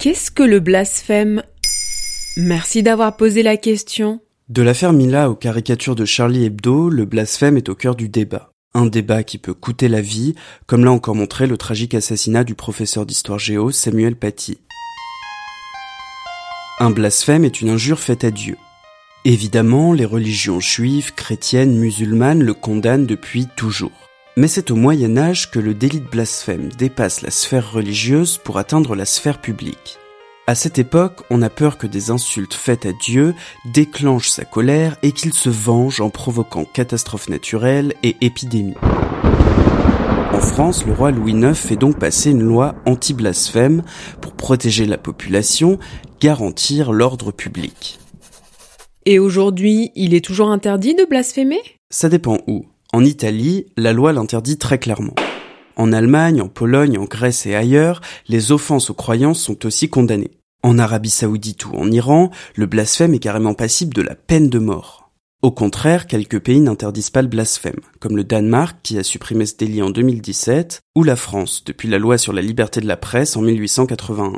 Qu'est-ce que le blasphème? Merci d'avoir posé la question. De l'affaire Mila aux caricatures de Charlie Hebdo, le blasphème est au cœur du débat. Un débat qui peut coûter la vie, comme l'a encore montré le tragique assassinat du professeur d'histoire géo Samuel Paty. Un blasphème est une injure faite à Dieu. Évidemment, les religions juives, chrétiennes, musulmanes le condamnent depuis toujours. Mais c'est au Moyen Âge que le délit de blasphème dépasse la sphère religieuse pour atteindre la sphère publique. À cette époque, on a peur que des insultes faites à Dieu déclenchent sa colère et qu'il se venge en provoquant catastrophes naturelles et épidémies. En France, le roi Louis IX fait donc passer une loi anti-blasphème pour protéger la population, garantir l'ordre public. Et aujourd'hui, il est toujours interdit de blasphémer? Ça dépend où. En Italie, la loi l'interdit très clairement. En Allemagne, en Pologne, en Grèce et ailleurs, les offenses aux croyances sont aussi condamnées. En Arabie saoudite ou en Iran, le blasphème est carrément passible de la peine de mort. Au contraire, quelques pays n'interdisent pas le blasphème, comme le Danemark qui a supprimé ce délit en 2017, ou la France depuis la loi sur la liberté de la presse en 1881.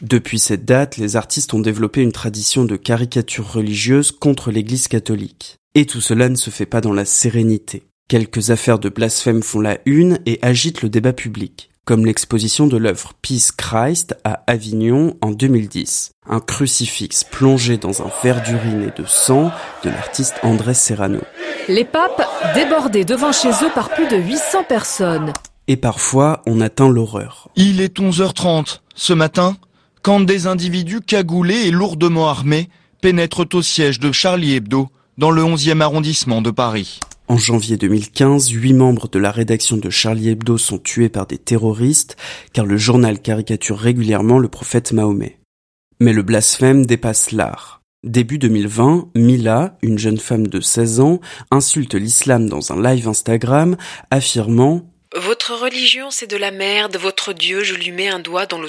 Depuis cette date, les artistes ont développé une tradition de caricature religieuse contre l'Église catholique. Et tout cela ne se fait pas dans la sérénité. Quelques affaires de blasphème font la une et agitent le débat public, comme l'exposition de l'œuvre Peace Christ à Avignon en 2010, un crucifix plongé dans un verre d'urine et de sang de l'artiste André Serrano. Les papes débordés devant chez eux par plus de 800 personnes. Et parfois, on atteint l'horreur. Il est 11h30. Ce matin, quand des individus cagoulés et lourdement armés pénètrent au siège de Charlie Hebdo dans le 11e arrondissement de Paris. En janvier 2015, huit membres de la rédaction de Charlie Hebdo sont tués par des terroristes car le journal caricature régulièrement le prophète Mahomet. Mais le blasphème dépasse l'art. Début 2020, Mila, une jeune femme de 16 ans, insulte l'islam dans un live Instagram, affirmant Votre religion c'est de la merde, votre Dieu je lui mets un doigt dans le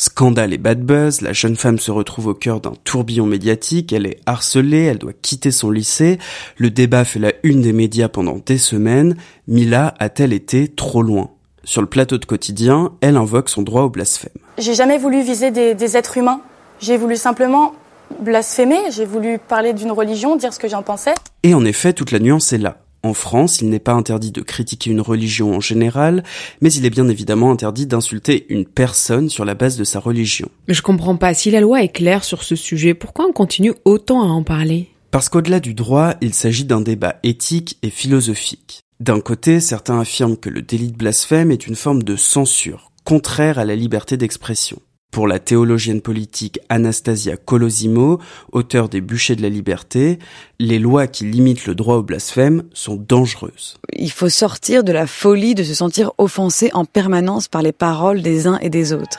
Scandale et bad buzz, la jeune femme se retrouve au cœur d'un tourbillon médiatique, elle est harcelée, elle doit quitter son lycée, le débat fait la une des médias pendant des semaines, Mila a-t-elle été trop loin? Sur le plateau de quotidien, elle invoque son droit au blasphème. J'ai jamais voulu viser des, des êtres humains, j'ai voulu simplement blasphémer, j'ai voulu parler d'une religion, dire ce que j'en pensais. Et en effet, toute la nuance est là. En France, il n'est pas interdit de critiquer une religion en général, mais il est bien évidemment interdit d'insulter une personne sur la base de sa religion. Mais je comprends pas, si la loi est claire sur ce sujet, pourquoi on continue autant à en parler? Parce qu'au-delà du droit, il s'agit d'un débat éthique et philosophique. D'un côté, certains affirment que le délit de blasphème est une forme de censure, contraire à la liberté d'expression. Pour la théologienne politique Anastasia Colosimo, auteur des Bûchers de la Liberté, les lois qui limitent le droit au blasphème sont dangereuses. Il faut sortir de la folie de se sentir offensé en permanence par les paroles des uns et des autres.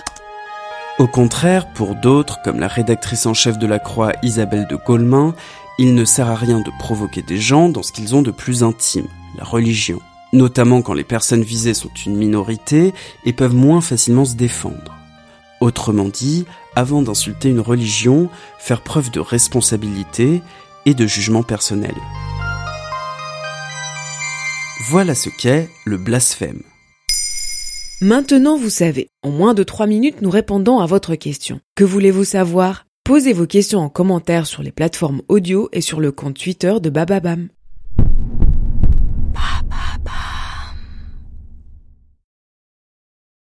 Au contraire, pour d'autres, comme la rédactrice en chef de la Croix Isabelle de Gaulmin, il ne sert à rien de provoquer des gens dans ce qu'ils ont de plus intime, la religion. Notamment quand les personnes visées sont une minorité et peuvent moins facilement se défendre. Autrement dit, avant d'insulter une religion, faire preuve de responsabilité et de jugement personnel. Voilà ce qu'est le blasphème. Maintenant vous savez, en moins de 3 minutes nous répondons à votre question. Que voulez-vous savoir? Posez vos questions en commentaire sur les plateformes audio et sur le compte Twitter de Bababam.